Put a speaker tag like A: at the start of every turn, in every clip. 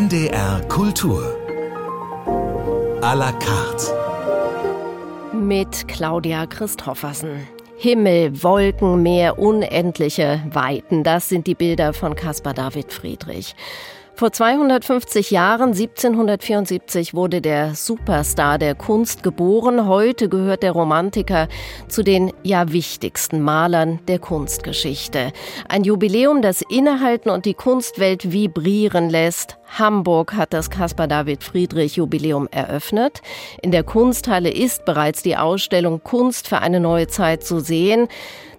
A: NDR Kultur. A la carte.
B: Mit Claudia Christoffersen. Himmel, Wolken, Meer, unendliche Weiten. Das sind die Bilder von Caspar David Friedrich. Vor 250 Jahren, 1774, wurde der Superstar der Kunst geboren. Heute gehört der Romantiker zu den ja wichtigsten Malern der Kunstgeschichte. Ein Jubiläum, das innehalten und die Kunstwelt vibrieren lässt. Hamburg hat das Caspar David Friedrich Jubiläum eröffnet. In der Kunsthalle ist bereits die Ausstellung Kunst für eine neue Zeit zu sehen.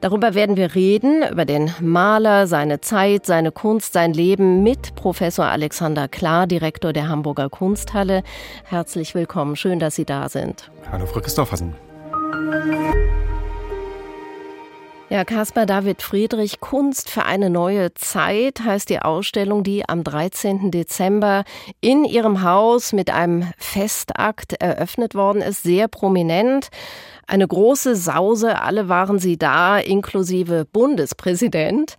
B: Darüber werden wir reden, über den Maler, seine Zeit, seine Kunst, sein Leben mit Professor Alexander Klar, Direktor der Hamburger Kunsthalle. Herzlich willkommen, schön, dass Sie da sind.
C: Hallo, Frau Christoffersen.
B: Ja, Caspar David Friedrich, Kunst für eine neue Zeit heißt die Ausstellung, die am 13. Dezember in ihrem Haus mit einem Festakt eröffnet worden ist, sehr prominent. Eine große Sause, alle waren sie da, inklusive Bundespräsident.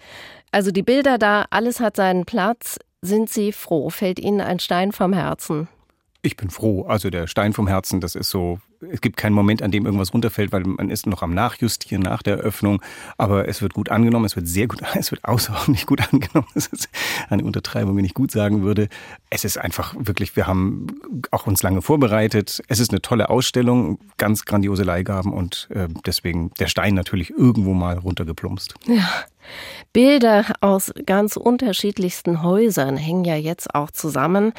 B: Also die Bilder da, alles hat seinen Platz. Sind Sie froh? Fällt Ihnen ein Stein vom Herzen?
C: Ich bin froh. Also der Stein vom Herzen, das ist so es gibt keinen Moment, an dem irgendwas runterfällt, weil man ist noch am Nachjustieren nach der Eröffnung. Aber es wird gut angenommen, es wird sehr gut, es wird außerordentlich gut angenommen. Das ist eine Untertreibung, wenn ich gut sagen würde. Es ist einfach wirklich, wir haben auch uns lange vorbereitet. Es ist eine tolle Ausstellung, ganz grandiose Leihgaben und äh, deswegen der Stein natürlich irgendwo mal runtergeplumpst.
B: Ja. Bilder aus ganz unterschiedlichsten Häusern hängen ja jetzt auch zusammen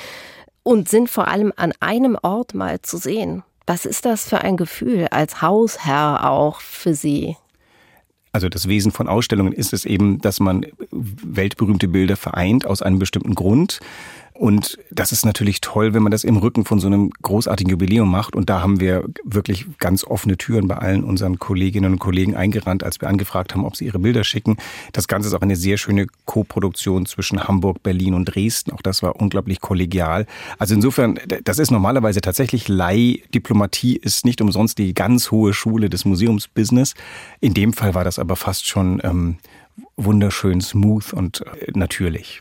B: und sind vor allem an einem Ort mal zu sehen. Was ist das für ein Gefühl als Hausherr auch für Sie?
C: Also das Wesen von Ausstellungen ist es eben, dass man weltberühmte Bilder vereint aus einem bestimmten Grund. Und das ist natürlich toll, wenn man das im Rücken von so einem großartigen Jubiläum macht. Und da haben wir wirklich ganz offene Türen bei allen unseren Kolleginnen und Kollegen eingerannt, als wir angefragt haben, ob sie ihre Bilder schicken. Das Ganze ist auch eine sehr schöne Co-Produktion zwischen Hamburg, Berlin und Dresden. Auch das war unglaublich kollegial. Also insofern, das ist normalerweise tatsächlich Leihdiplomatie, ist nicht umsonst die ganz hohe Schule des Museumsbusiness. In dem Fall war das aber fast schon ähm, wunderschön smooth und äh, natürlich.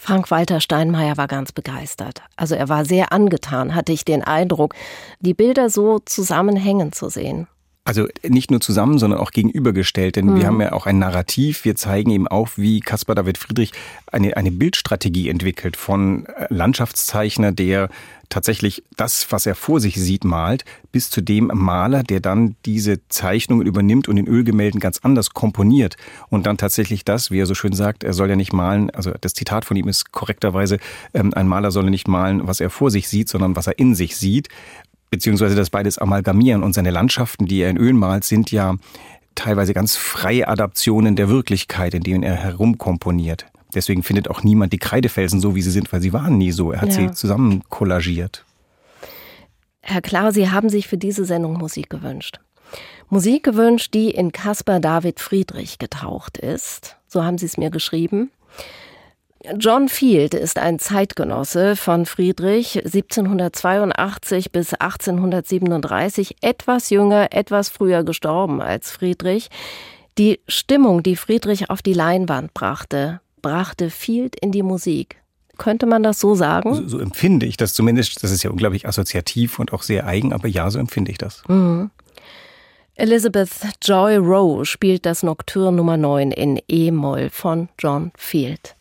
B: Frank-Walter Steinmeier war ganz begeistert. Also er war sehr angetan, hatte ich den Eindruck, die Bilder so zusammenhängen zu sehen.
C: Also nicht nur zusammen, sondern auch gegenübergestellt, denn mhm. wir haben ja auch ein Narrativ. Wir zeigen eben auch, wie Caspar David Friedrich eine, eine Bildstrategie entwickelt von äh, Landschaftszeichner, der tatsächlich das, was er vor sich sieht, malt, bis zu dem Maler, der dann diese Zeichnungen übernimmt und in Ölgemälden ganz anders komponiert und dann tatsächlich das, wie er so schön sagt, er soll ja nicht malen, also das Zitat von ihm ist korrekterweise, ähm, ein Maler soll nicht malen, was er vor sich sieht, sondern was er in sich sieht beziehungsweise das beides amalgamieren. Und seine Landschaften, die er in Öl malt, sind ja teilweise ganz freie Adaptionen der Wirklichkeit, in denen er herumkomponiert. Deswegen findet auch niemand die Kreidefelsen so, wie sie sind, weil sie waren nie so. Er hat ja. sie zusammen kollagiert.
B: Herr Klar, Sie haben sich für diese Sendung Musik gewünscht. Musik gewünscht, die in Caspar David Friedrich getaucht ist. So haben Sie es mir geschrieben. John Field ist ein Zeitgenosse von Friedrich, 1782 bis 1837, etwas jünger, etwas früher gestorben als Friedrich. Die Stimmung, die Friedrich auf die Leinwand brachte, brachte Field in die Musik. Könnte man das so sagen?
C: So, so, empfinde ich das zumindest. Das ist ja unglaublich assoziativ und auch sehr eigen, aber ja, so empfinde ich das. Mhm.
B: Elizabeth Joy Rowe spielt das Nocturne Nummer 9 in E-Moll von John Field.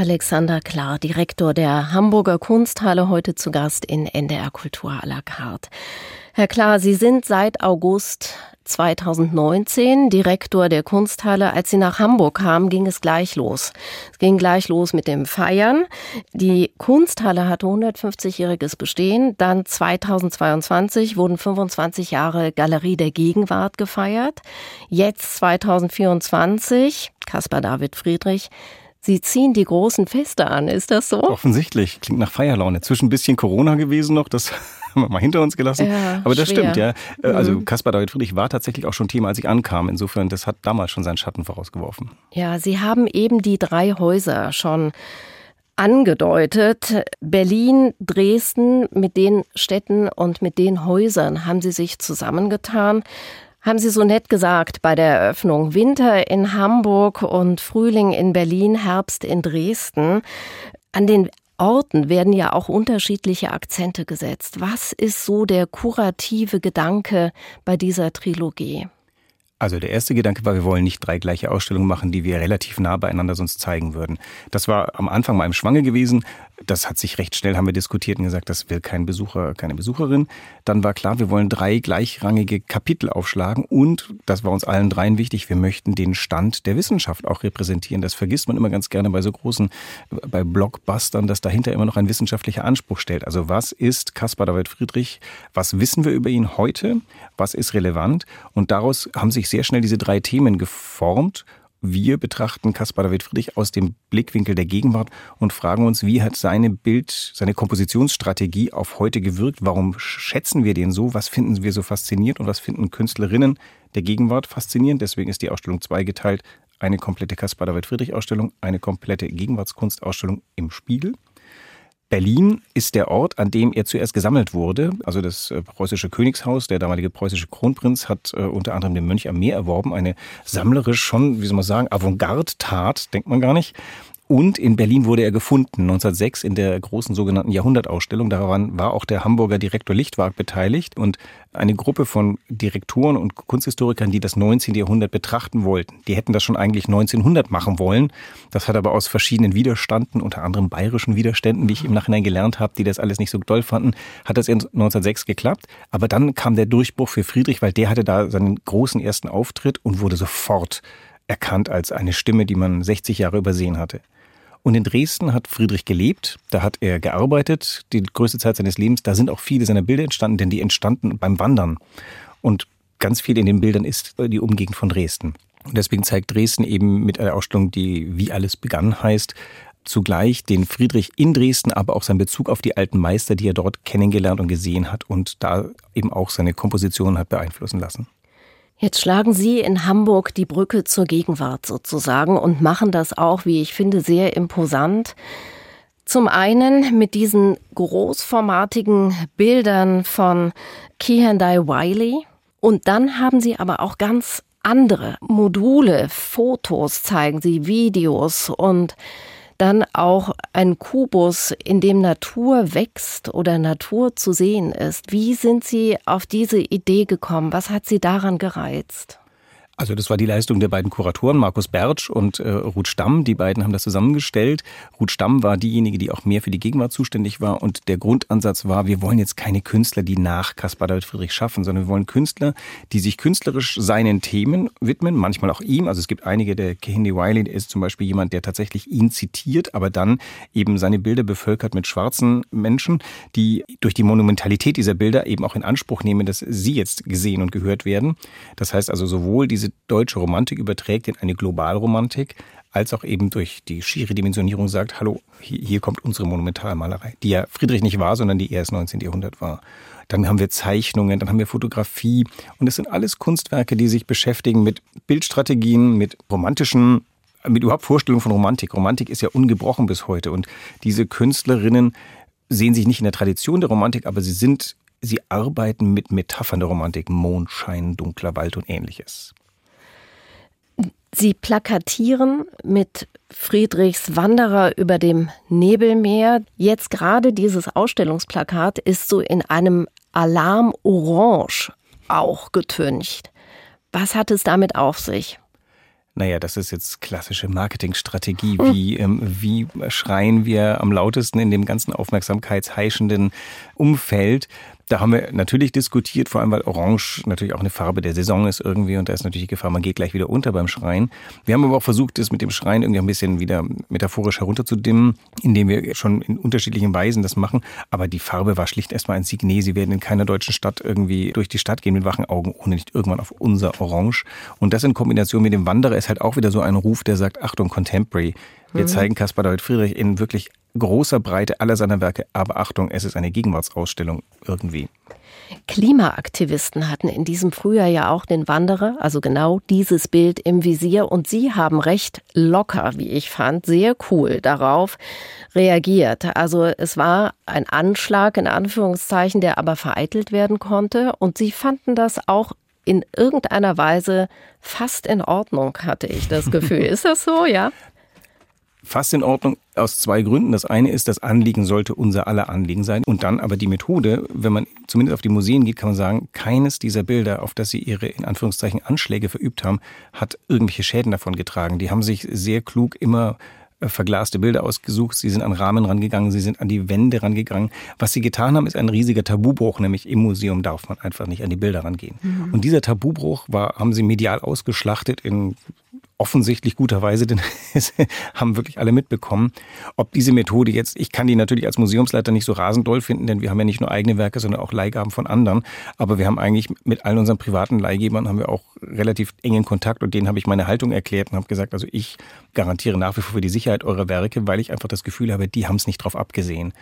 B: Alexander Klar, Direktor der Hamburger Kunsthalle, heute zu Gast in NDR Kultur à la carte. Herr Klar, Sie sind seit August 2019 Direktor der Kunsthalle. Als Sie nach Hamburg kamen, ging es gleich los. Es ging gleich los mit dem Feiern. Die Kunsthalle hatte 150-jähriges Bestehen. Dann 2022 wurden 25 Jahre Galerie der Gegenwart gefeiert. Jetzt 2024, Caspar David Friedrich, Sie ziehen die großen Feste an, ist das so?
C: Offensichtlich, klingt nach Feierlaune. Zwischen ein bisschen Corona gewesen noch, das haben wir mal hinter uns gelassen. Ja, Aber das schwer. stimmt, ja. Äh, also mhm. Caspar David Friedrich war tatsächlich auch schon Thema, als ich ankam. Insofern, das hat damals schon seinen Schatten vorausgeworfen.
B: Ja, Sie haben eben die drei Häuser schon angedeutet. Berlin, Dresden, mit den Städten und mit den Häusern haben Sie sich zusammengetan haben Sie so nett gesagt bei der Eröffnung. Winter in Hamburg und Frühling in Berlin, Herbst in Dresden. An den Orten werden ja auch unterschiedliche Akzente gesetzt. Was ist so der kurative Gedanke bei dieser Trilogie?
C: Also der erste Gedanke war, wir wollen nicht drei gleiche Ausstellungen machen, die wir relativ nah beieinander sonst zeigen würden. Das war am Anfang mal im Schwange gewesen. Das hat sich recht schnell, haben wir diskutiert und gesagt, das will kein Besucher, keine Besucherin. Dann war klar, wir wollen drei gleichrangige Kapitel aufschlagen und, das war uns allen dreien wichtig, wir möchten den Stand der Wissenschaft auch repräsentieren. Das vergisst man immer ganz gerne bei so großen, bei Blockbustern, dass dahinter immer noch ein wissenschaftlicher Anspruch stellt. Also was ist Caspar David Friedrich? Was wissen wir über ihn heute? Was ist relevant? Und daraus haben sich sehr schnell diese drei Themen geformt. Wir betrachten Caspar David Friedrich aus dem Blickwinkel der Gegenwart und fragen uns, wie hat seine Bild, seine Kompositionsstrategie auf heute gewirkt? Warum schätzen wir den so? Was finden wir so faszinierend und was finden Künstlerinnen der Gegenwart faszinierend? Deswegen ist die Ausstellung zweigeteilt. Eine komplette Caspar David Friedrich Ausstellung, eine komplette Gegenwartskunstausstellung im Spiegel. Berlin ist der Ort, an dem er zuerst gesammelt wurde. Also das äh, preußische Königshaus, der damalige preußische Kronprinz, hat äh, unter anderem den Mönch am Meer erworben. Eine sammlerisch schon, wie soll man sagen, Avantgarde-Tat, denkt man gar nicht. Und in Berlin wurde er gefunden, 1906 in der großen sogenannten Jahrhundertausstellung. Daran war auch der Hamburger Direktor Lichtwag beteiligt und eine Gruppe von Direktoren und Kunsthistorikern, die das 19. Jahrhundert betrachten wollten. Die hätten das schon eigentlich 1900 machen wollen. Das hat aber aus verschiedenen Widerstanden, unter anderem bayerischen Widerständen, wie ich im Nachhinein gelernt habe, die das alles nicht so toll fanden, hat das 1906 geklappt. Aber dann kam der Durchbruch für Friedrich, weil der hatte da seinen großen ersten Auftritt und wurde sofort erkannt als eine Stimme, die man 60 Jahre übersehen hatte. Und in Dresden hat Friedrich gelebt, da hat er gearbeitet, die größte Zeit seines Lebens. Da sind auch viele seiner Bilder entstanden, denn die entstanden beim Wandern. Und ganz viel in den Bildern ist die Umgegend von Dresden. Und deswegen zeigt Dresden eben mit einer Ausstellung, die Wie alles begann heißt, zugleich den Friedrich in Dresden, aber auch seinen Bezug auf die alten Meister, die er dort kennengelernt und gesehen hat und da eben auch seine Kompositionen hat beeinflussen lassen.
B: Jetzt schlagen Sie in Hamburg die Brücke zur Gegenwart sozusagen und machen das auch, wie ich finde, sehr imposant. Zum einen mit diesen großformatigen Bildern von Kehendai Wiley und dann haben Sie aber auch ganz andere Module, Fotos zeigen Sie, Videos und dann auch ein Kubus, in dem Natur wächst oder Natur zu sehen ist. Wie sind Sie auf diese Idee gekommen? Was hat Sie daran gereizt?
C: Also das war die Leistung der beiden Kuratoren, Markus Bertsch und äh, Ruth Stamm. Die beiden haben das zusammengestellt. Ruth Stamm war diejenige, die auch mehr für die Gegenwart zuständig war. Und der Grundansatz war, wir wollen jetzt keine Künstler, die nach Caspar David Friedrich schaffen, sondern wir wollen Künstler, die sich künstlerisch seinen Themen widmen, manchmal auch ihm. Also es gibt einige, der Kehinde Wiley, ist zum Beispiel jemand, der tatsächlich ihn zitiert, aber dann eben seine Bilder bevölkert mit schwarzen Menschen, die durch die Monumentalität dieser Bilder eben auch in Anspruch nehmen, dass sie jetzt gesehen und gehört werden. Das heißt also sowohl diese deutsche Romantik überträgt in eine Globalromantik, als auch eben durch die schiere Dimensionierung sagt, hallo, hier, hier kommt unsere Monumentalmalerei, die ja Friedrich nicht war, sondern die erst 19. Jahrhundert war. Dann haben wir Zeichnungen, dann haben wir Fotografie und es sind alles Kunstwerke, die sich beschäftigen mit Bildstrategien, mit romantischen mit überhaupt Vorstellungen von Romantik. Romantik ist ja ungebrochen bis heute und diese Künstlerinnen sehen sich nicht in der Tradition der Romantik, aber sie sind, sie arbeiten mit Metaphern der Romantik, Mondschein, dunkler Wald und ähnliches.
B: Sie plakatieren mit Friedrichs Wanderer über dem Nebelmeer. Jetzt gerade dieses Ausstellungsplakat ist so in einem Alarm Orange auch getüncht. Was hat es damit auf sich?
C: Naja, das ist jetzt klassische Marketingstrategie. Wie, ähm, wie schreien wir am lautesten in dem ganzen aufmerksamkeitsheischenden Umfeld? Da haben wir natürlich diskutiert, vor allem weil Orange natürlich auch eine Farbe der Saison ist irgendwie und da ist natürlich die Gefahr, man geht gleich wieder unter beim Schreien. Wir haben aber auch versucht, das mit dem Schreien irgendwie ein bisschen wieder metaphorisch herunterzudimmen, indem wir schon in unterschiedlichen Weisen das machen. Aber die Farbe war schlicht erstmal ein Signet. Sie werden in keiner deutschen Stadt irgendwie durch die Stadt gehen mit wachen Augen, ohne nicht irgendwann auf unser Orange. Und das in Kombination mit dem Wanderer ist halt auch wieder so ein Ruf, der sagt, Achtung, Contemporary. Wir mhm. zeigen Caspar David Friedrich in wirklich großer Breite aller seiner Werke. Aber Achtung, es ist eine Gegenwartsausstellung irgendwie.
B: Klimaaktivisten hatten in diesem Frühjahr ja auch den Wanderer, also genau dieses Bild im Visier. Und sie haben recht locker, wie ich fand, sehr cool darauf reagiert. Also es war ein Anschlag in Anführungszeichen, der aber vereitelt werden konnte. Und sie fanden das auch in irgendeiner Weise fast in Ordnung, hatte ich das Gefühl. Ist das so, ja?
C: Fast in Ordnung aus zwei Gründen. Das eine ist, das Anliegen sollte unser aller Anliegen sein. Und dann aber die Methode, wenn man zumindest auf die Museen geht, kann man sagen, keines dieser Bilder, auf das sie ihre in Anführungszeichen Anschläge verübt haben, hat irgendwelche Schäden davon getragen. Die haben sich sehr klug immer äh, verglaste Bilder ausgesucht, sie sind an Rahmen rangegangen, sie sind an die Wände rangegangen. Was sie getan haben, ist ein riesiger Tabubruch, nämlich im Museum darf man einfach nicht an die Bilder rangehen. Mhm. Und dieser Tabubruch war, haben sie medial ausgeschlachtet in offensichtlich guterweise, denn es haben wirklich alle mitbekommen. Ob diese Methode jetzt, ich kann die natürlich als Museumsleiter nicht so rasend doll finden, denn wir haben ja nicht nur eigene Werke, sondern auch Leihgaben von anderen. Aber wir haben eigentlich mit allen unseren privaten Leihgebern haben wir auch relativ engen Kontakt und denen habe ich meine Haltung erklärt und habe gesagt, also ich garantiere nach wie vor für die Sicherheit eurer Werke, weil ich einfach das Gefühl habe, die haben es nicht drauf abgesehen.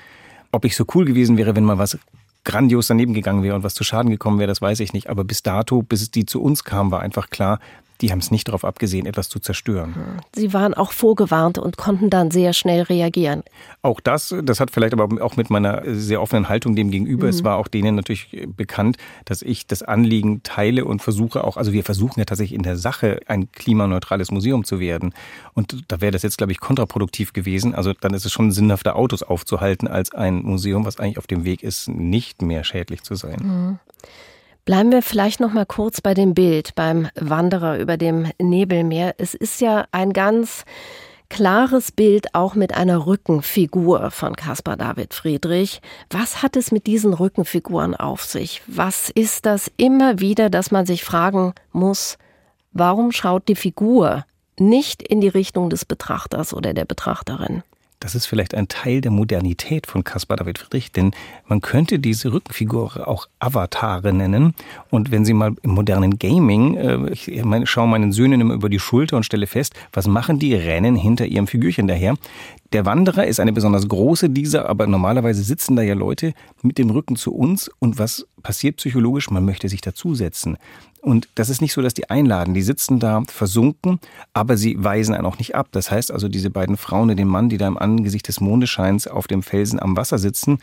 C: Ob ich so cool gewesen wäre, wenn mal was grandios daneben gegangen wäre und was zu Schaden gekommen wäre, das weiß ich nicht. Aber bis dato, bis es die zu uns kam, war einfach klar, die haben es nicht darauf abgesehen, etwas zu zerstören.
B: Sie waren auch vorgewarnt und konnten dann sehr schnell reagieren.
C: Auch das, das hat vielleicht aber auch mit meiner sehr offenen Haltung dem gegenüber, mhm. es war auch denen natürlich bekannt, dass ich das Anliegen teile und versuche auch, also wir versuchen ja tatsächlich in der Sache ein klimaneutrales Museum zu werden. Und da wäre das jetzt, glaube ich, kontraproduktiv gewesen. Also dann ist es schon sinnhafter, Autos aufzuhalten, als ein Museum, was eigentlich auf dem Weg ist, nicht mehr schädlich zu sein. Mhm.
B: Bleiben wir vielleicht noch mal kurz bei dem Bild beim Wanderer über dem Nebelmeer. Es ist ja ein ganz klares Bild auch mit einer Rückenfigur von Caspar David Friedrich. Was hat es mit diesen Rückenfiguren auf sich? Was ist das immer wieder, dass man sich fragen muss, warum schaut die Figur nicht in die Richtung des Betrachters oder der Betrachterin?
C: Das ist vielleicht ein Teil der Modernität von Caspar David Friedrich, denn man könnte diese Rückenfigur auch Avatare nennen. Und wenn Sie mal im modernen Gaming, äh, ich schaue meinen Söhnen immer über die Schulter und stelle fest, was machen die? Rennen hinter ihrem Figürchen daher. Der Wanderer ist eine besonders große dieser, aber normalerweise sitzen da ja Leute mit dem Rücken zu uns. Und was passiert psychologisch? Man möchte sich dazusetzen. Und das ist nicht so, dass die einladen. Die sitzen da versunken, aber sie weisen einen auch nicht ab. Das heißt also, diese beiden Frauen und den Mann, die da im Angesicht des Mondescheins auf dem Felsen am Wasser sitzen,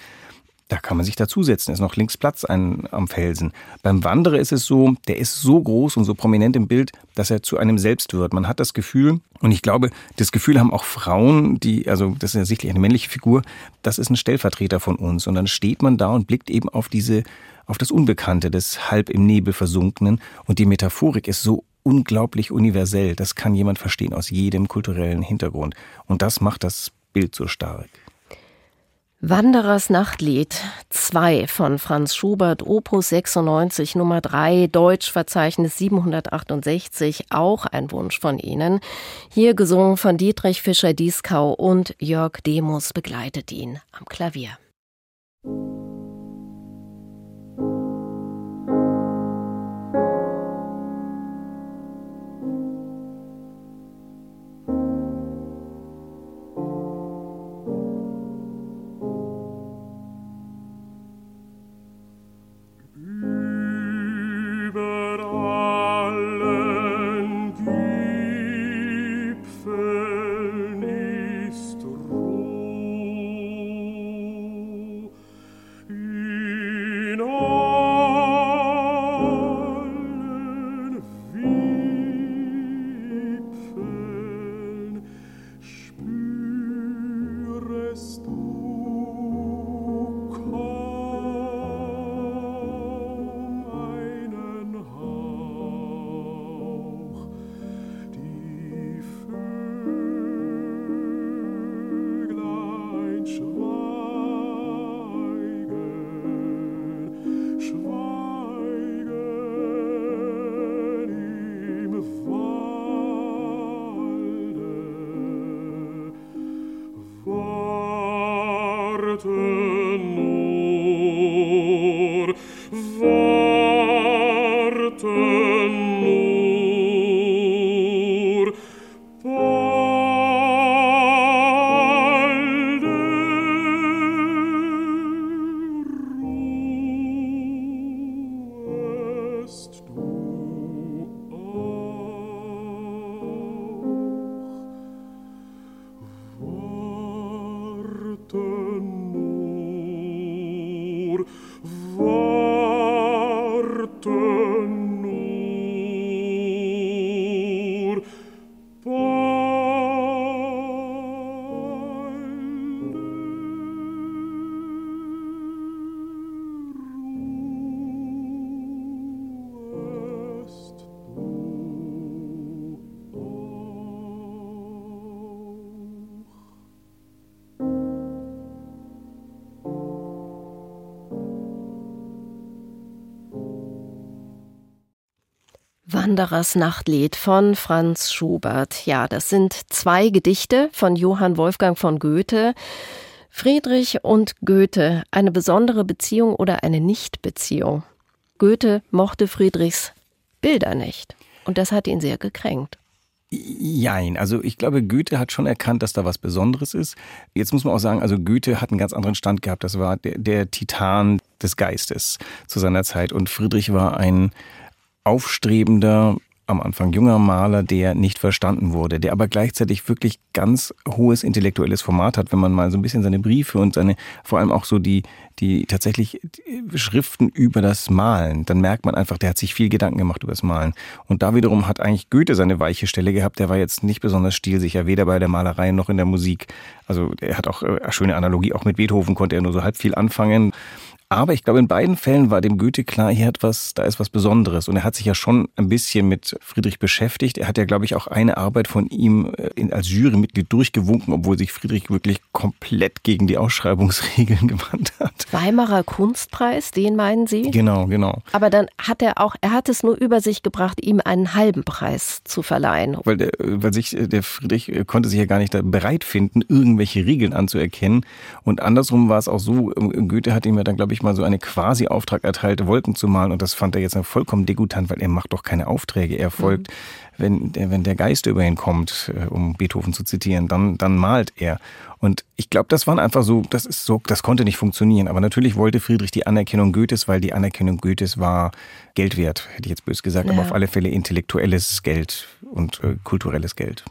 C: da kann man sich dazusetzen. Ist noch links Platz ein, am Felsen. Beim Wanderer ist es so, der ist so groß und so prominent im Bild, dass er zu einem selbst wird. Man hat das Gefühl, und ich glaube, das Gefühl haben auch Frauen, die, also das ist ja sicherlich eine männliche Figur, das ist ein Stellvertreter von uns. Und dann steht man da und blickt eben auf diese, auf das Unbekannte des halb im Nebel versunkenen. Und die Metaphorik ist so unglaublich universell. Das kann jemand verstehen aus jedem kulturellen Hintergrund. Und das macht das Bild so stark.
B: Wanderers Nachtlied 2 von Franz Schubert, Opus 96, Nummer 3, Deutschverzeichnis 768, auch ein Wunsch von Ihnen. Hier gesungen von Dietrich Fischer-Dieskau und Jörg Demus begleitet ihn am Klavier. Wanderers Nachtlied von Franz Schubert. Ja, das sind zwei Gedichte von Johann Wolfgang von Goethe. Friedrich und Goethe, eine besondere Beziehung oder eine Nichtbeziehung. Goethe mochte Friedrichs Bilder nicht. Und das hat ihn sehr gekränkt.
C: Jein, also ich glaube, Goethe hat schon erkannt, dass da was Besonderes ist. Jetzt muss man auch sagen, also Goethe hat einen ganz anderen Stand gehabt. Das war der, der Titan des Geistes zu seiner Zeit. Und Friedrich war ein aufstrebender, am Anfang junger Maler, der nicht verstanden wurde, der aber gleichzeitig wirklich ganz hohes intellektuelles Format hat, wenn man mal so ein bisschen seine Briefe und seine, vor allem auch so die, die tatsächlich Schriften über das Malen, dann merkt man einfach, der hat sich viel Gedanken gemacht über das Malen. Und da wiederum hat eigentlich Goethe seine weiche Stelle gehabt, der war jetzt nicht besonders stilsicher, weder bei der Malerei noch in der Musik. Also er hat auch eine äh, schöne Analogie, auch mit Beethoven konnte er nur so halb viel anfangen. Aber ich glaube, in beiden Fällen war dem Goethe klar, hier hat was, da ist was Besonderes. Und er hat sich ja schon ein bisschen mit Friedrich beschäftigt. Er hat ja, glaube ich, auch eine Arbeit von ihm äh, als Jurymitglied durchgewunken, obwohl sich Friedrich wirklich komplett gegen die Ausschreibungsregeln gewandt hat.
B: Weimarer Kunstpreis, den meinen Sie?
C: Genau, genau.
B: Aber dann hat er auch, er hat es nur über sich gebracht, ihm einen halben Preis zu verleihen.
C: Weil, der, weil sich der Friedrich äh, konnte sich ja gar nicht bereit finden, irgendwelche Regeln anzuerkennen. Und andersrum war es auch so, Goethe hat ihm ja dann, glaube ich, ich mal so eine quasi Auftrag erteilte, Wolken zu malen. Und das fand er jetzt vollkommen degutant, weil er macht doch keine Aufträge. Er folgt, mhm. wenn, der, wenn der Geist über ihn kommt, äh, um Beethoven zu zitieren, dann, dann malt er. Und ich glaube, das waren einfach so, das ist so, das konnte nicht funktionieren. Aber natürlich wollte Friedrich die Anerkennung Goethes, weil die Anerkennung Goethes war Geld wert, hätte ich jetzt bös gesagt, ja. aber auf alle Fälle intellektuelles Geld und äh, kulturelles Geld.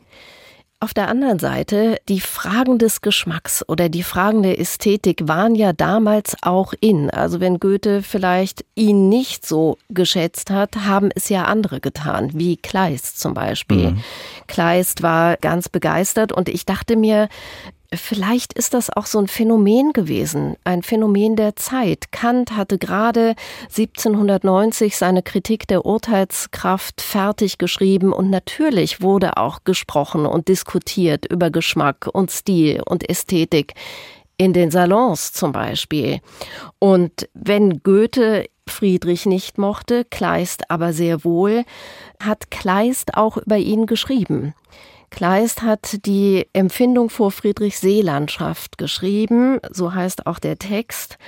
B: Auf der anderen Seite, die Fragen des Geschmacks oder die Fragen der Ästhetik waren ja damals auch in. Also wenn Goethe vielleicht ihn nicht so geschätzt hat, haben es ja andere getan, wie Kleist zum Beispiel. Mhm. Kleist war ganz begeistert und ich dachte mir, Vielleicht ist das auch so ein Phänomen gewesen, ein Phänomen der Zeit. Kant hatte gerade 1790 seine Kritik der Urteilskraft fertig geschrieben und natürlich wurde auch gesprochen und diskutiert über Geschmack und Stil und Ästhetik in den Salons zum Beispiel. Und wenn Goethe Friedrich nicht mochte, Kleist aber sehr wohl, hat Kleist auch über ihn geschrieben. Kleist hat die Empfindung vor Friedrichsee-Landschaft geschrieben, so heißt auch der Text.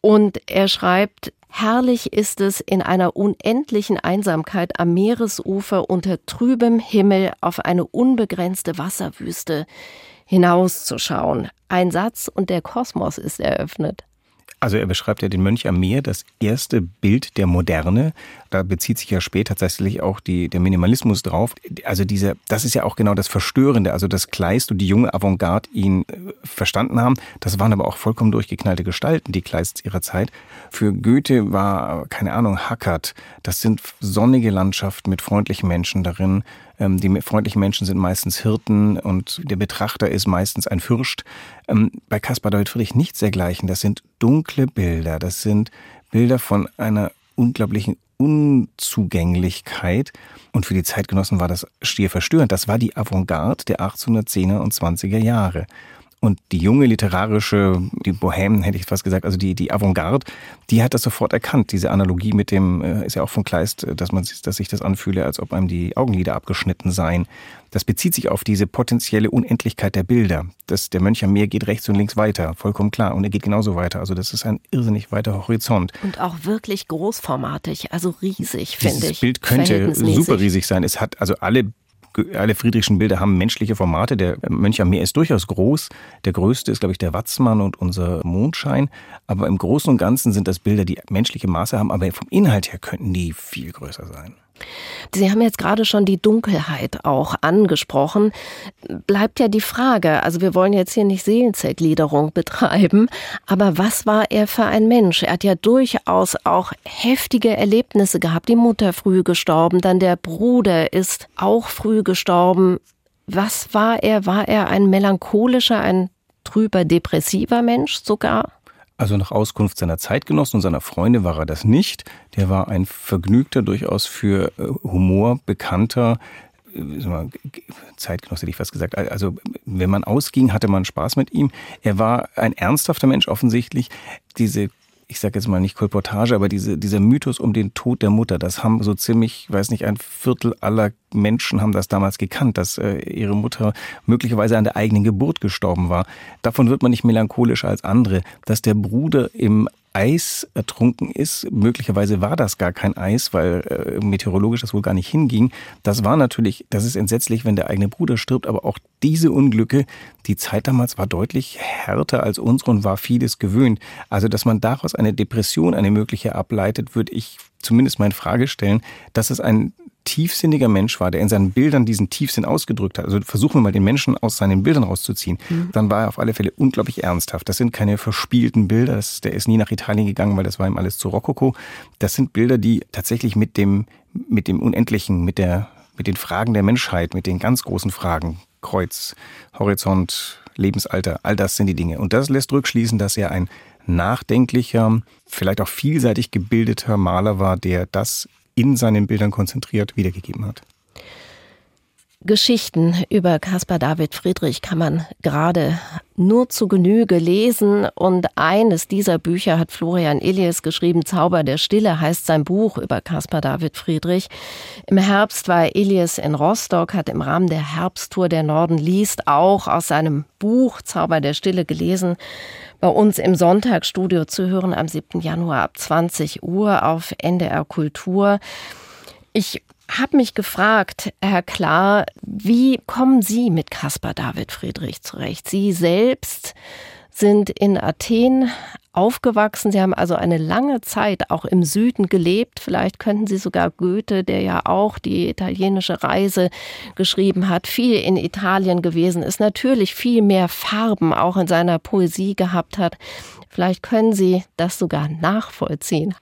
B: Und er schreibt, Herrlich ist es, in einer unendlichen Einsamkeit am Meeresufer unter trübem Himmel auf eine unbegrenzte Wasserwüste hinauszuschauen. Ein Satz und der Kosmos ist eröffnet.
C: Also er beschreibt ja den Mönch am Meer, das erste Bild der Moderne. Da bezieht sich ja später tatsächlich auch die, der Minimalismus drauf. Also diese, das ist ja auch genau das Verstörende. Also dass Kleist und die junge Avantgarde ihn äh, verstanden haben. Das waren aber auch vollkommen durchgeknallte Gestalten, die Kleists ihrer Zeit. Für Goethe war, keine Ahnung, Hackert. Das sind sonnige Landschaften mit freundlichen Menschen darin. Ähm, die freundlichen Menschen sind meistens Hirten und der Betrachter ist meistens ein Fürst. Ähm, bei Caspar David Friedrich nichts dergleichen. Das sind dunkle Bilder. Das sind Bilder von einer unglaublichen Unzugänglichkeit. Und für die Zeitgenossen war das stier verstörend. Das war die Avantgarde der 1810er und 20er Jahre. Und die junge literarische, die Bohème, hätte ich fast gesagt, also die, die Avantgarde, die hat das sofort erkannt. Diese Analogie mit dem, äh, ist ja auch von Kleist, äh, dass man dass sich das anfühle, als ob einem die Augenlider abgeschnitten seien. Das bezieht sich auf diese potenzielle Unendlichkeit der Bilder. Das, der Mönch am Meer geht rechts und links weiter, vollkommen klar. Und er geht genauso weiter. Also das ist ein irrsinnig weiter Horizont.
B: Und auch wirklich großformatig, also riesig, finde ich.
C: Das Bild könnte super riesig sein. Es hat also alle alle Friedrichschen Bilder haben menschliche Formate. Der Mönch am Meer ist durchaus groß. Der größte ist, glaube ich, der Watzmann und unser Mondschein. Aber im Großen und Ganzen sind das Bilder, die menschliche Maße haben. Aber vom Inhalt her könnten die viel größer sein.
B: Sie haben jetzt gerade schon die Dunkelheit auch angesprochen. Bleibt ja die Frage, also wir wollen jetzt hier nicht Seelenzergliederung betreiben, aber was war er für ein Mensch? Er hat ja durchaus auch heftige Erlebnisse gehabt. Die Mutter früh gestorben, dann der Bruder ist auch früh gestorben. Was war er? War er ein melancholischer, ein trüber, depressiver Mensch sogar?
C: Also nach Auskunft seiner Zeitgenossen und seiner Freunde war er das nicht. Der war ein vergnügter, durchaus für äh, Humor bekannter, äh, Zeitgenosse hätte ich fast gesagt. Also wenn man ausging, hatte man Spaß mit ihm. Er war ein ernsthafter Mensch offensichtlich. Diese ich sage jetzt mal nicht Kolportage, aber diese, dieser Mythos um den Tod der Mutter, das haben so ziemlich, weiß nicht, ein Viertel aller Menschen haben das damals gekannt, dass äh, ihre Mutter möglicherweise an der eigenen Geburt gestorben war. Davon wird man nicht melancholischer als andere. Dass der Bruder im Eis ertrunken ist. Möglicherweise war das gar kein Eis, weil äh, meteorologisch das wohl gar nicht hinging. Das war natürlich, das ist entsetzlich, wenn der eigene Bruder stirbt, aber auch diese Unglücke, die Zeit damals war deutlich härter als unsere und war vieles gewöhnt. Also, dass man daraus eine Depression, eine mögliche ableitet, würde ich zumindest mal in Frage stellen, dass es ein tiefsinniger Mensch war, der in seinen Bildern diesen Tiefsinn ausgedrückt hat. Also versuchen wir mal den Menschen aus seinen Bildern rauszuziehen. Mhm. Dann war er auf alle Fälle unglaublich ernsthaft. Das sind keine verspielten Bilder. Das, der ist nie nach Italien gegangen, weil das war ihm alles zu Rokoko. Das sind Bilder, die tatsächlich mit dem, mit dem Unendlichen, mit der, mit den Fragen der Menschheit, mit den ganz großen Fragen, Kreuz, Horizont, Lebensalter, all das sind die Dinge. Und das lässt rückschließen, dass er ein nachdenklicher, vielleicht auch vielseitig gebildeter Maler war, der das in seinen Bildern konzentriert wiedergegeben hat.
B: Geschichten über Caspar David Friedrich kann man gerade nur zu Genüge lesen und eines dieser Bücher hat Florian Illies geschrieben, Zauber der Stille heißt sein Buch über Caspar David Friedrich. Im Herbst war Illies in Rostock, hat im Rahmen der Herbsttour der Norden liest auch aus seinem Buch Zauber der Stille gelesen bei uns im Sonntagsstudio zu hören am 7. Januar ab 20 Uhr auf NDR Kultur. Ich habe mich gefragt, Herr Klar, wie kommen Sie mit Caspar David Friedrich zurecht? Sie selbst sind in Athen aufgewachsen. Sie haben also eine lange Zeit auch im Süden gelebt. Vielleicht könnten Sie sogar Goethe, der ja auch die italienische Reise geschrieben hat, viel in Italien gewesen ist, natürlich viel mehr Farben auch in seiner Poesie gehabt hat. Vielleicht können Sie das sogar nachvollziehen.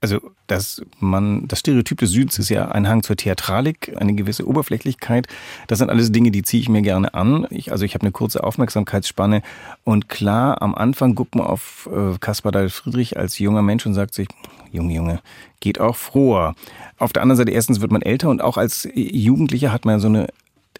C: Also, dass man, das Stereotyp des Südens ist ja ein Hang zur Theatralik, eine gewisse Oberflächlichkeit. Das sind alles Dinge, die ziehe ich mir gerne an. Ich, also ich habe eine kurze Aufmerksamkeitsspanne. Und klar, am Anfang guckt man auf äh, Caspar David Friedrich als junger Mensch und sagt sich, Junge, Junge, geht auch froher. Auf der anderen Seite, erstens wird man älter und auch als Jugendlicher hat man so eine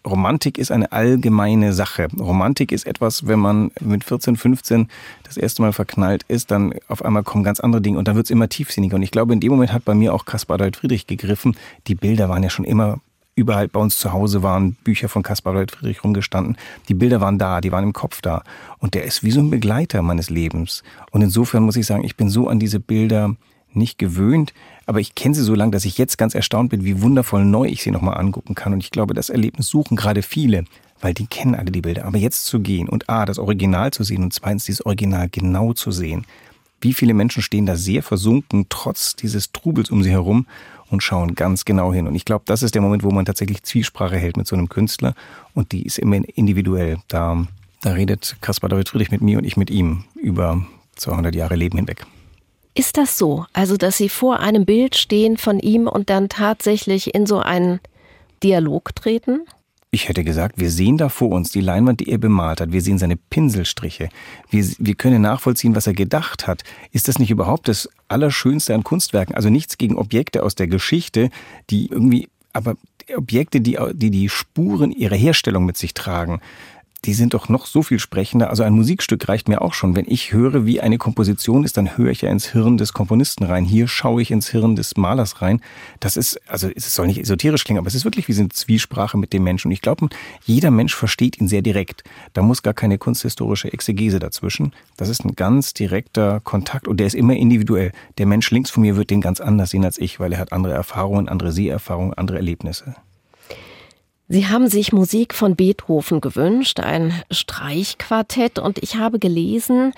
C: Romantik ist eine allgemeine Sache. Romantik ist etwas, wenn man mit 14, 15 das erste Mal verknallt ist, dann auf einmal kommen ganz andere Dinge und dann wird es immer tiefsinniger. Und ich glaube, in dem Moment hat bei mir auch Caspar David Friedrich gegriffen. Die Bilder waren ja schon immer überall bei uns zu Hause waren Bücher von Caspar David Friedrich rumgestanden. Die Bilder waren da, die waren im Kopf da. Und der ist wie so ein Begleiter meines Lebens. Und insofern muss ich sagen, ich bin so an diese Bilder nicht gewöhnt, aber ich kenne sie so lange, dass ich jetzt ganz erstaunt bin, wie wundervoll neu ich sie nochmal angucken kann. Und ich glaube, das Erlebnis suchen gerade viele, weil die kennen alle die Bilder. Aber jetzt zu gehen und A, das Original zu sehen und zweitens dieses Original genau zu sehen. Wie viele Menschen stehen da sehr versunken, trotz dieses Trubels um sie herum und schauen ganz genau hin. Und ich glaube, das ist der Moment, wo man tatsächlich Zwiesprache hält mit so einem Künstler. Und die ist immer individuell. Da, da redet Caspar David Friedrich mit mir und ich mit ihm über 200 Jahre Leben hinweg.
B: Ist das so? Also, dass Sie vor einem Bild stehen von ihm und dann tatsächlich in so einen Dialog treten?
C: Ich hätte gesagt, wir sehen da vor uns die Leinwand, die er bemalt hat. Wir sehen seine Pinselstriche. Wir, wir können nachvollziehen, was er gedacht hat. Ist das nicht überhaupt das Allerschönste an Kunstwerken? Also nichts gegen Objekte aus der Geschichte, die irgendwie, aber Objekte, die die, die Spuren ihrer Herstellung mit sich tragen die sind doch noch so viel sprechender. Also ein Musikstück reicht mir auch schon. Wenn ich höre, wie eine Komposition ist, dann höre ich ja ins Hirn des Komponisten rein. Hier schaue ich ins Hirn des Malers rein. Das ist, also es soll nicht esoterisch klingen, aber es ist wirklich wie eine Zwiesprache mit dem Menschen. Und ich glaube, jeder Mensch versteht ihn sehr direkt. Da muss gar keine kunsthistorische Exegese dazwischen. Das ist ein ganz direkter Kontakt und der ist immer individuell. Der Mensch links von mir wird den ganz anders sehen als ich, weil er hat andere Erfahrungen, andere Seherfahrungen, andere Erlebnisse.
B: Sie haben sich Musik von Beethoven gewünscht, ein Streichquartett, und ich habe gelesen,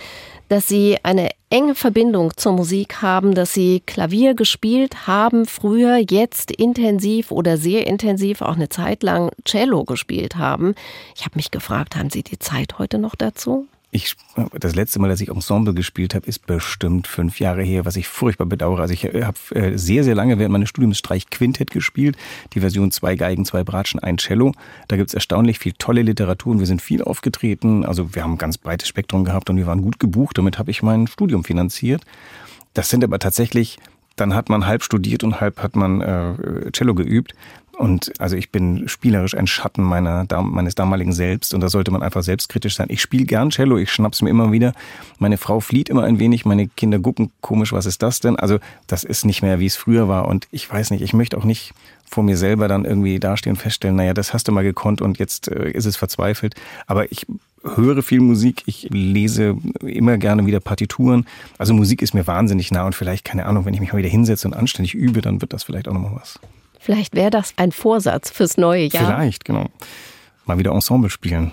B: dass Sie eine enge Verbindung zur Musik haben, dass Sie Klavier gespielt haben, früher, jetzt intensiv oder sehr intensiv auch eine Zeit lang Cello gespielt haben. Ich habe mich gefragt, haben Sie die Zeit heute noch dazu?
C: Ich, das letzte Mal, dass ich Ensemble gespielt habe, ist bestimmt fünf Jahre her, was ich furchtbar bedauere. Also ich äh, habe äh, sehr, sehr lange während meines Studiums Streich Quintett gespielt. Die Version zwei Geigen, zwei Bratschen, ein Cello. Da gibt's erstaunlich viel tolle Literatur und wir sind viel aufgetreten. Also wir haben ein ganz breites Spektrum gehabt und wir waren gut gebucht. Damit habe ich mein Studium finanziert. Das sind aber tatsächlich dann hat man halb studiert und halb hat man äh, Cello geübt. Und also ich bin spielerisch ein Schatten meiner, meines damaligen Selbst und da sollte man einfach selbstkritisch sein. Ich spiele gern Cello, ich schnapp's mir immer wieder. Meine Frau flieht immer ein wenig, meine Kinder gucken komisch, was ist das denn? Also das ist nicht mehr, wie es früher war und ich weiß nicht, ich möchte auch nicht vor mir selber dann irgendwie dastehen und feststellen, naja, das hast du mal gekonnt und jetzt äh, ist es verzweifelt. Aber ich höre viel Musik, ich lese immer gerne wieder Partituren. Also Musik ist mir wahnsinnig nah und vielleicht, keine Ahnung, wenn ich mich mal wieder hinsetze und anständig übe, dann wird das vielleicht auch nochmal was.
B: Vielleicht wäre das ein Vorsatz fürs neue Jahr.
C: Vielleicht, genau. Mal wieder Ensemble spielen.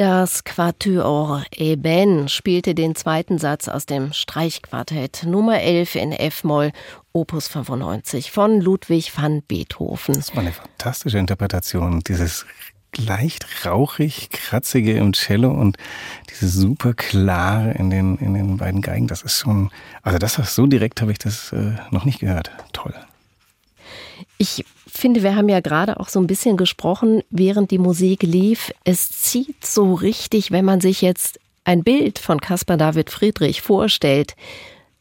B: Das Quatuor Eben spielte den zweiten Satz aus dem Streichquartett Nummer 11 in F-Moll, Opus 95 von Ludwig van Beethoven.
C: Das war eine fantastische Interpretation. Dieses leicht rauchig, kratzige im Cello und dieses super klare in den, in den beiden Geigen. Das ist schon, also das so direkt habe ich das äh, noch nicht gehört. Toll.
B: Ich finde, wir haben ja gerade auch so ein bisschen gesprochen, während die Musik lief. Es zieht so richtig, wenn man sich jetzt ein Bild von Caspar David Friedrich vorstellt,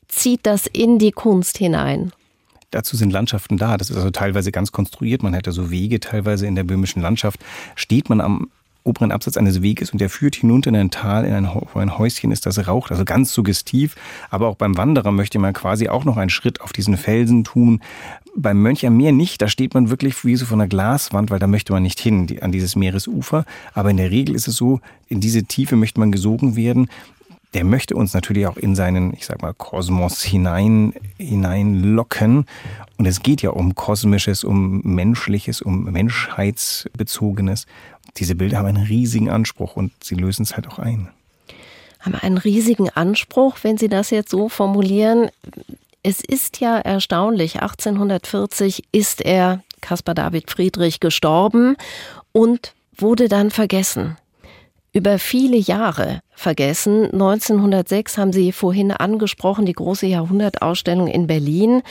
B: zieht das in die Kunst hinein.
C: dazu sind Landschaften da. Das ist also teilweise ganz konstruiert. Man hätte so Wege teilweise in der böhmischen Landschaft. Steht man am oberen Absatz eines Weges und der führt hinunter in ein Tal, in ein, wo ein Häuschen ist, das raucht, also ganz suggestiv. Aber auch beim Wanderer möchte man quasi auch noch einen Schritt auf diesen Felsen tun. Beim Mönch am Meer nicht, da steht man wirklich wie so von einer Glaswand, weil da möchte man nicht hin, an dieses Meeresufer. Aber in der Regel ist es so, in diese Tiefe möchte man gesogen werden der möchte uns natürlich auch in seinen, ich sag mal, Kosmos hinein, hineinlocken. Und es geht ja um Kosmisches, um Menschliches, um Menschheitsbezogenes. Diese Bilder haben einen riesigen Anspruch und sie lösen es halt auch ein.
B: Haben einen riesigen Anspruch, wenn Sie das jetzt so formulieren. Es ist ja erstaunlich, 1840 ist er, Caspar David Friedrich, gestorben und wurde dann vergessen über viele Jahre vergessen. 1906 haben Sie vorhin angesprochen, die große Jahrhundertausstellung in Berlin.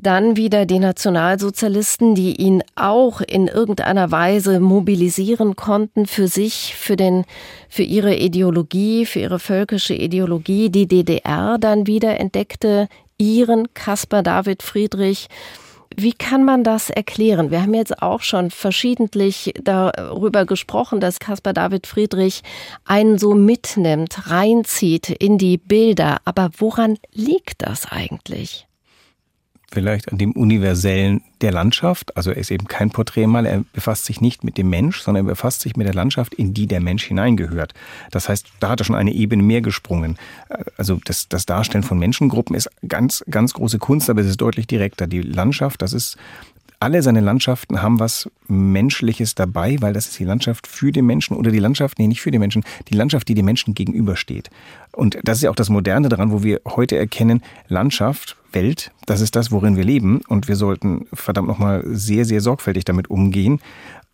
B: Dann wieder die Nationalsozialisten, die ihn auch in irgendeiner Weise mobilisieren konnten für sich, für den, für ihre Ideologie, für ihre völkische Ideologie. Die DDR dann wieder entdeckte ihren Caspar David Friedrich wie kann man das erklären? Wir haben jetzt auch schon verschiedentlich darüber gesprochen, dass Caspar David Friedrich einen so mitnimmt, reinzieht in die Bilder. Aber woran liegt das eigentlich?
C: Vielleicht an dem Universellen der Landschaft. Also er ist eben kein Porträtmaler, er befasst sich nicht mit dem Mensch, sondern er befasst sich mit der Landschaft, in die der Mensch hineingehört. Das heißt, da hat er schon eine Ebene mehr gesprungen. Also das, das Darstellen von Menschengruppen ist ganz, ganz große Kunst, aber es ist deutlich direkter. Die Landschaft, das ist alle seine Landschaften haben was Menschliches dabei, weil das ist die Landschaft für den Menschen oder die Landschaft, nee, nicht für den Menschen, die Landschaft, die dem Menschen gegenübersteht. Und das ist ja auch das Moderne daran, wo wir heute erkennen, Landschaft, Welt, das ist das, worin wir leben und wir sollten verdammt nochmal sehr, sehr sorgfältig damit umgehen.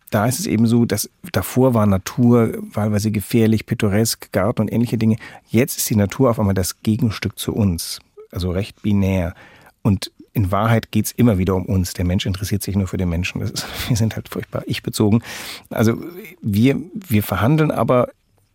C: Da ist es eben so, dass davor war Natur wahlweise gefährlich, pittoresk, Garten und ähnliche Dinge. Jetzt ist die Natur auf einmal das Gegenstück zu uns, also recht binär. Und in Wahrheit geht's immer wieder um uns. Der Mensch interessiert sich nur für den Menschen. Ist, wir sind halt furchtbar ich-bezogen. Also wir, wir verhandeln aber,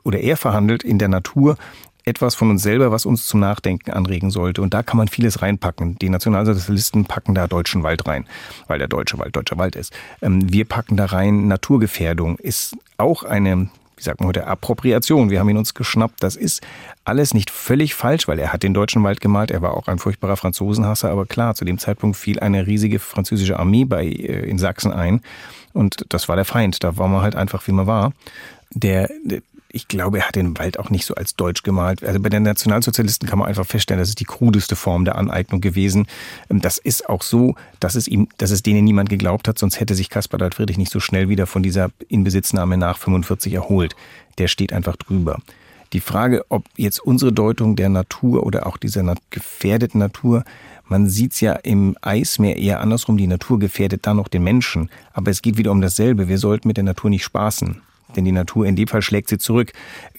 C: oder er verhandelt in der Natur etwas von uns selber, was uns zum Nachdenken anregen sollte. Und da kann man vieles reinpacken. Die Nationalsozialisten packen da deutschen Wald rein, weil der deutsche Wald deutscher Wald ist. Ähm, wir packen da rein Naturgefährdung, ist auch eine wie sagt man heute, Appropriation. Wir haben ihn uns geschnappt. Das ist alles nicht völlig falsch, weil er hat den deutschen Wald gemalt. Er war auch ein furchtbarer Franzosenhasser. Aber klar, zu dem Zeitpunkt fiel eine riesige französische Armee bei, äh, in Sachsen ein. Und das war der Feind. Da war man halt einfach, wie man war. Der, ich glaube, er hat den Wald auch nicht so als deutsch gemalt. Also bei den Nationalsozialisten kann man einfach feststellen, das ist die krudeste Form der Aneignung gewesen. Ähm, das ist auch so, dass es ihm, dass es denen niemand geglaubt hat, sonst hätte sich Caspar David Friedrich nicht so schnell wieder von dieser Inbesitznahme nach 45 erholt. Der steht einfach drüber. Die Frage, ob jetzt unsere Deutung der Natur oder auch dieser gefährdeten Natur, man sieht's ja im Eismeer eher andersrum, die Natur gefährdet dann noch den Menschen. Aber es geht wieder um dasselbe. Wir sollten mit der Natur nicht spaßen. Denn die Natur in dem Fall schlägt sie zurück.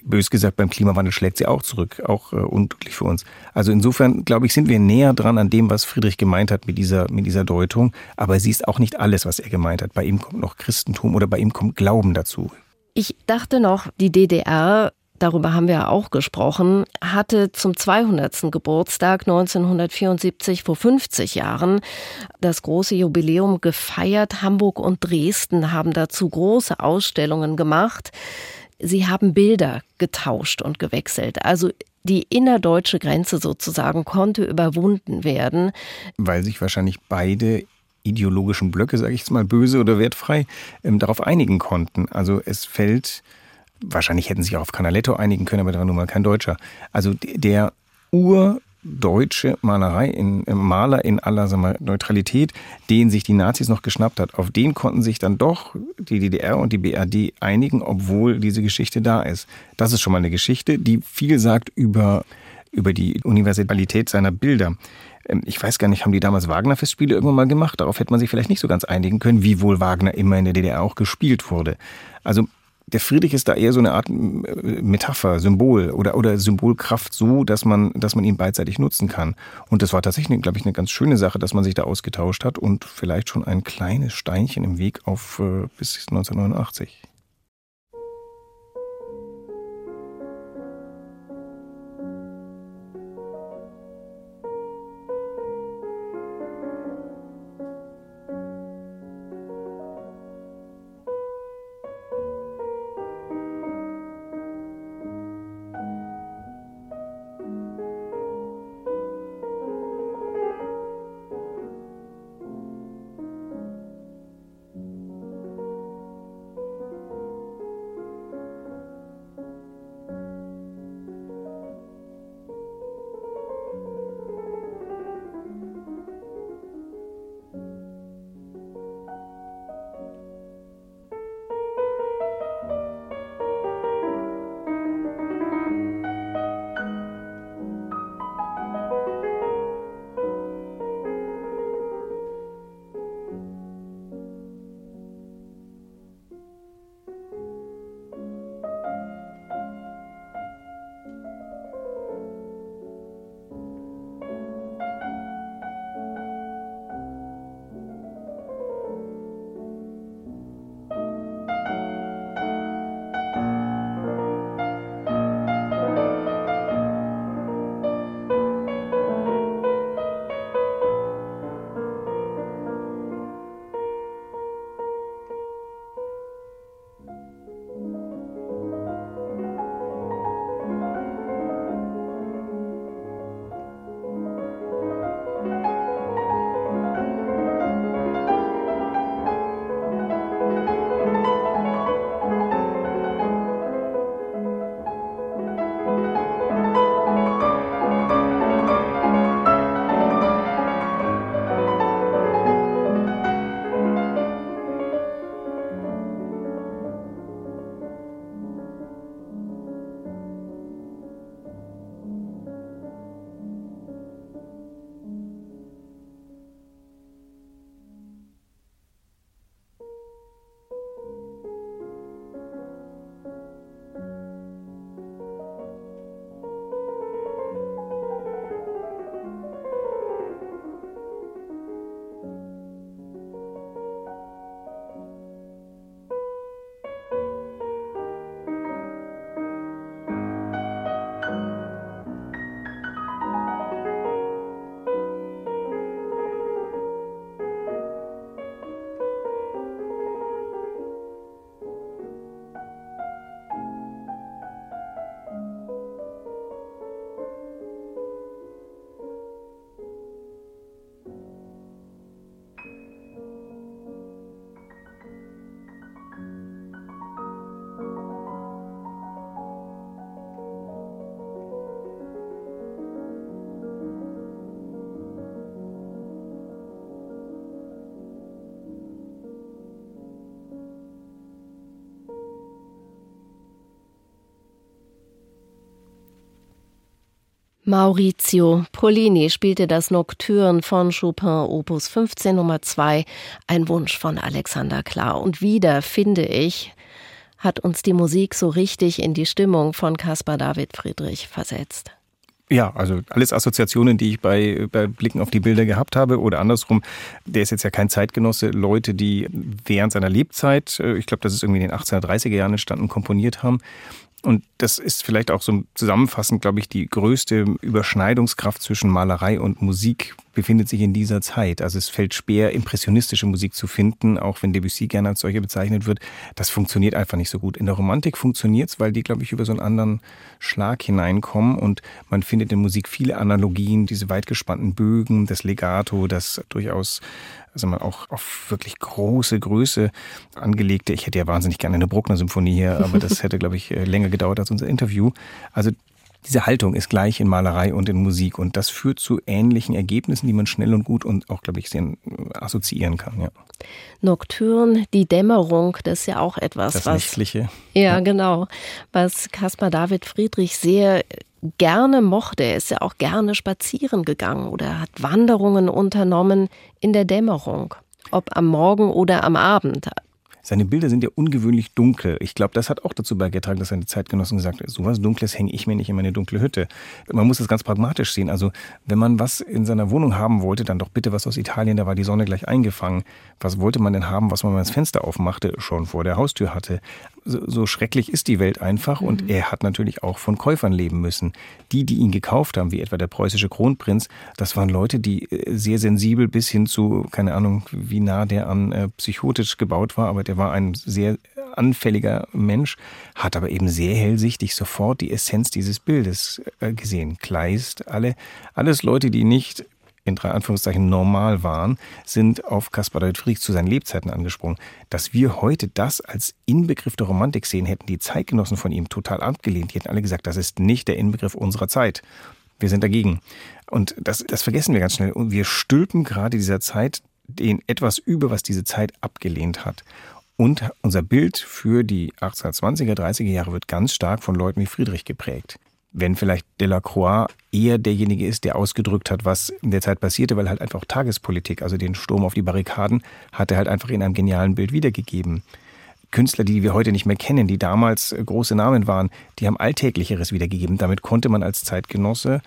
C: Bös gesagt, beim Klimawandel schlägt sie auch zurück, auch äh, unglücklich für uns. Also insofern, glaube ich, sind wir näher dran an dem, was Friedrich gemeint hat mit dieser, mit dieser Deutung. Aber sie ist auch nicht alles, was er gemeint hat. Bei ihm kommt noch Christentum oder bei ihm kommt Glauben dazu.
B: Ich dachte noch, die DDR darüber haben wir auch gesprochen, hatte zum 200. Geburtstag 1974 vor 50 Jahren das große Jubiläum gefeiert. Hamburg und Dresden haben dazu große Ausstellungen gemacht. Sie haben Bilder getauscht und gewechselt. Also die innerdeutsche Grenze sozusagen konnte überwunden werden.
C: Weil sich wahrscheinlich beide ideologischen Blöcke, sage ich jetzt mal böse oder wertfrei, ähm, darauf einigen konnten. Also es fällt Wahrscheinlich hätten sich auch auf Canaletto einigen können, aber da war nun mal kein Deutscher. Also der urdeutsche Malerei, in, äh, Maler in aller wir, Neutralität, den sich die Nazis noch geschnappt hat, auf den konnten sich dann doch die DDR und die BRD einigen, obwohl diese Geschichte da ist. Das ist schon mal eine Geschichte, die viel sagt über, über die Universalität seiner Bilder. Ähm, ich weiß gar nicht, haben die damals Wagner-Festspiele irgendwann mal gemacht? Darauf hätte man sich vielleicht nicht so ganz einigen können, wie wohl Wagner immer in der DDR auch gespielt wurde. Also der Friedrich ist da eher so eine Art Metapher, Symbol oder, oder Symbolkraft so, dass man, dass man ihn beidseitig nutzen kann. Und das war tatsächlich, glaube ich, eine ganz schöne Sache, dass man sich da ausgetauscht hat und vielleicht schon ein kleines Steinchen im Weg auf äh, bis 1989.
B: Maurizio Pollini spielte das Nocturne von Chopin Opus 15 Nummer 2, ein Wunsch von Alexander Klar. Und wieder, finde ich, hat uns die Musik so richtig in die Stimmung von Caspar David Friedrich versetzt.
C: Ja, also alles Assoziationen, die ich bei, bei Blicken auf die Bilder gehabt habe oder andersrum. Der ist jetzt ja kein Zeitgenosse. Leute, die während seiner Lebzeit, äh, ich glaube, das ist irgendwie in den 1830er Jahren entstanden, komponiert haben. Und das ist vielleicht auch so zusammenfassend, glaube ich, die größte Überschneidungskraft zwischen Malerei und Musik befindet sich in dieser Zeit. Also es fällt schwer, impressionistische Musik zu finden, auch wenn Debussy gerne als solche bezeichnet wird. Das funktioniert einfach nicht so gut. In der Romantik funktioniert es, weil die, glaube ich, über so einen anderen Schlag hineinkommen und man findet in Musik viele Analogien, diese weit gespannten Bögen, das Legato, das durchaus also man auch auf wirklich große Größe angelegte. Ich hätte ja wahnsinnig gerne eine Bruckner-Symphonie hier, aber das hätte, glaube ich, länger gedauert als unser Interview. Also diese Haltung ist gleich in Malerei und in Musik und das führt zu ähnlichen Ergebnissen, die man schnell und gut und auch, glaube ich, sehr assoziieren kann. Ja.
B: Nocturne, die Dämmerung, das ist ja auch etwas,
C: das
B: was.
C: Nächtliche.
B: Ja, ja, genau. Was Caspar David Friedrich sehr gerne mochte. Er ist ja auch gerne spazieren gegangen oder hat Wanderungen unternommen in der Dämmerung, ob am Morgen oder am Abend.
C: Seine Bilder sind ja ungewöhnlich dunkel. Ich glaube, das hat auch dazu beigetragen, dass seine Zeitgenossen gesagt haben, sowas Dunkles hänge ich mir nicht in meine dunkle Hütte. Man muss das ganz pragmatisch sehen. Also wenn man was in seiner Wohnung haben wollte, dann doch bitte was aus Italien, da war die Sonne gleich eingefangen. Was wollte man denn haben, was man, wenn man das Fenster aufmachte, schon vor der Haustür hatte? So, schrecklich ist die Welt einfach und mhm. er hat natürlich auch von Käufern leben müssen. Die, die ihn gekauft haben, wie etwa der preußische Kronprinz, das waren Leute, die äh, sehr sensibel bis hin zu, keine Ahnung, wie nah der an äh, psychotisch gebaut war, aber der war ein sehr anfälliger Mensch, hat aber eben sehr hellsichtig sofort die Essenz dieses Bildes äh, gesehen. Kleist, alle, alles Leute, die nicht in drei Anführungszeichen normal waren, sind auf Caspar David Friedrich zu seinen Lebzeiten angesprungen. Dass wir heute das als Inbegriff der Romantik sehen, hätten die Zeitgenossen von ihm total abgelehnt. Die hätten alle gesagt, das ist nicht der Inbegriff unserer Zeit. Wir sind dagegen. Und das, das vergessen wir ganz schnell. Und wir stülpen gerade dieser Zeit den etwas über, was diese Zeit abgelehnt hat. Und unser Bild für die 1820er, 30er Jahre wird ganz stark von Leuten wie Friedrich geprägt. Wenn vielleicht Delacroix eher derjenige ist, der ausgedrückt hat, was in der Zeit passierte, weil halt einfach Tagespolitik, also den Sturm auf die Barrikaden, hat er halt einfach in einem genialen Bild wiedergegeben. Künstler, die wir heute nicht mehr kennen, die damals äh, große Namen waren, die haben Alltäglicheres wiedergegeben. Damit konnte man als Zeitgenosse,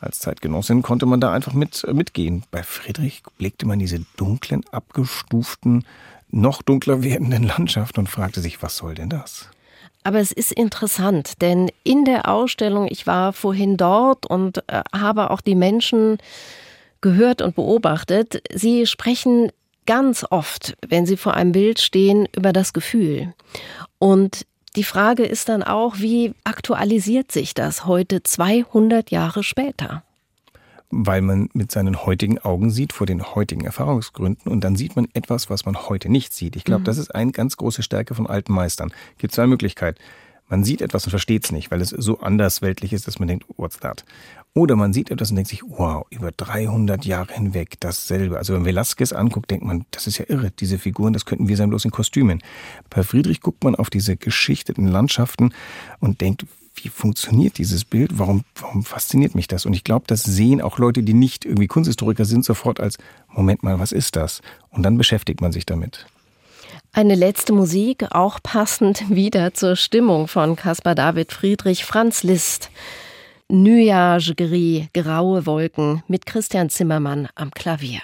C: als Zeitgenossin, konnte man da einfach mit, äh, mitgehen. Bei Friedrich blickte man diese dunklen, abgestuften noch dunkler werdenden Landschaft und fragte sich, was soll denn das?
B: Aber es ist interessant, denn in der Ausstellung, ich war vorhin dort und äh, habe auch die Menschen gehört und beobachtet, sie sprechen ganz oft, wenn sie vor einem Bild stehen, über das Gefühl. Und die Frage ist dann auch, wie aktualisiert sich das heute 200 Jahre später?
C: Weil man mit seinen heutigen Augen sieht, vor den heutigen Erfahrungsgründen und dann sieht man etwas, was man heute nicht sieht. Ich glaube, mhm. das ist eine ganz große Stärke von alten Meistern. Es gibt zwei Möglichkeiten. Man sieht etwas und versteht es nicht, weil es so andersweltlich ist, dass man denkt, what's that? Oder man sieht etwas und denkt sich, wow, über 300 Jahre hinweg dasselbe. Also wenn Velasquez anguckt, denkt man, das ist ja irre, diese Figuren, das könnten wir sein, bloß in Kostümen. Bei Friedrich guckt man auf diese geschichteten Landschaften und denkt, wie funktioniert dieses Bild? Warum, warum fasziniert mich das? Und ich glaube, das sehen auch Leute, die nicht irgendwie Kunsthistoriker sind, sofort als, Moment mal, was ist das? Und dann beschäftigt man sich damit.
B: Eine letzte Musik, auch passend wieder zur Stimmung von Caspar David Friedrich, Franz Liszt. Nuage gris, graue Wolken mit Christian Zimmermann am Klavier.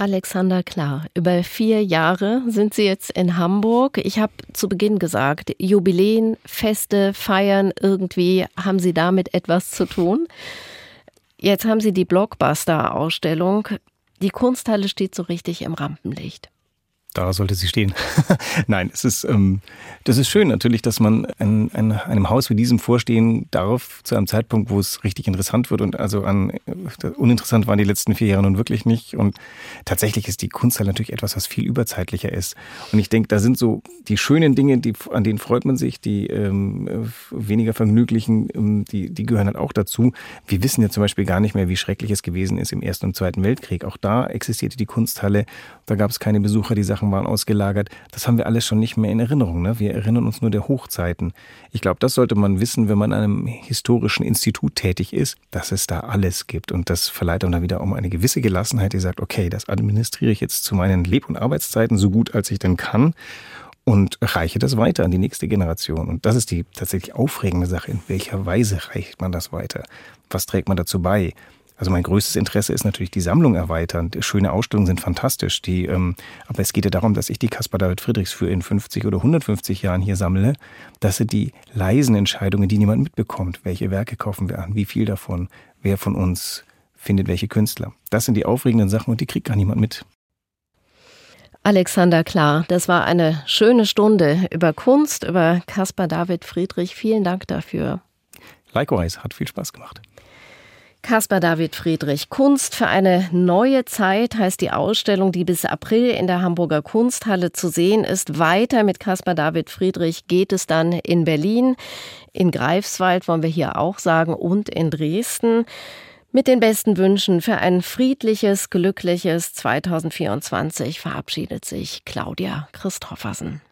B: Alexander Klar, über vier Jahre sind Sie jetzt in Hamburg. Ich habe zu Beginn gesagt, Jubiläen, Feste, Feiern, irgendwie haben Sie damit etwas zu tun. Jetzt haben Sie die Blockbuster-Ausstellung. Die Kunsthalle steht so richtig im Rampenlicht.
C: Da sollte sie stehen. Nein, es ist, ähm, das ist schön natürlich, dass man ein, ein, einem Haus wie diesem vorstehen darf, zu einem Zeitpunkt, wo es richtig interessant wird. Und also an, uninteressant waren die letzten vier Jahre nun wirklich nicht. Und tatsächlich ist die Kunsthalle natürlich etwas, was viel überzeitlicher ist. Und ich denke, da sind so die schönen Dinge, die, an denen freut man sich, die ähm, weniger vergnüglichen, ähm, die, die gehören halt auch dazu. Wir wissen ja zum Beispiel gar nicht mehr, wie schrecklich es gewesen ist im Ersten und Zweiten Weltkrieg. Auch da existierte die Kunsthalle. Da gab es keine Besucher, die sagten, Sachen waren ausgelagert. Das haben wir alles schon nicht mehr in Erinnerung. Ne? Wir erinnern uns nur der Hochzeiten. Ich glaube, das sollte man wissen, wenn man an einem historischen Institut tätig ist, dass es da alles gibt. Und das verleiht dann wieder um eine gewisse Gelassenheit, die sagt, okay, das administriere ich jetzt zu meinen Leb- und Arbeitszeiten so gut, als ich denn kann und reiche das weiter an die nächste Generation. Und das ist die tatsächlich aufregende Sache. In welcher Weise reicht man das weiter? Was trägt man dazu bei? Also mein größtes Interesse ist natürlich die Sammlung erweitern. Schöne Ausstellungen sind fantastisch. Die, ähm, aber es geht ja darum, dass ich die Caspar David Friedrichs für in 50 oder 150 Jahren hier sammle. Das sind die leisen Entscheidungen, die niemand mitbekommt. Welche Werke kaufen wir an? Wie viel davon? Wer von uns findet welche Künstler? Das sind die aufregenden Sachen und die kriegt gar niemand mit.
B: Alexander Klar, das war eine schöne Stunde über Kunst, über Caspar David Friedrich. Vielen Dank dafür.
C: Likewise, hat viel Spaß gemacht.
B: Caspar David Friedrich, Kunst für eine neue Zeit heißt die Ausstellung, die bis April in der Hamburger Kunsthalle zu sehen ist. Weiter mit Caspar David Friedrich geht es dann in Berlin, in Greifswald wollen wir hier auch sagen und in Dresden. Mit den besten Wünschen für ein friedliches, glückliches 2024 verabschiedet sich Claudia Christoffersen.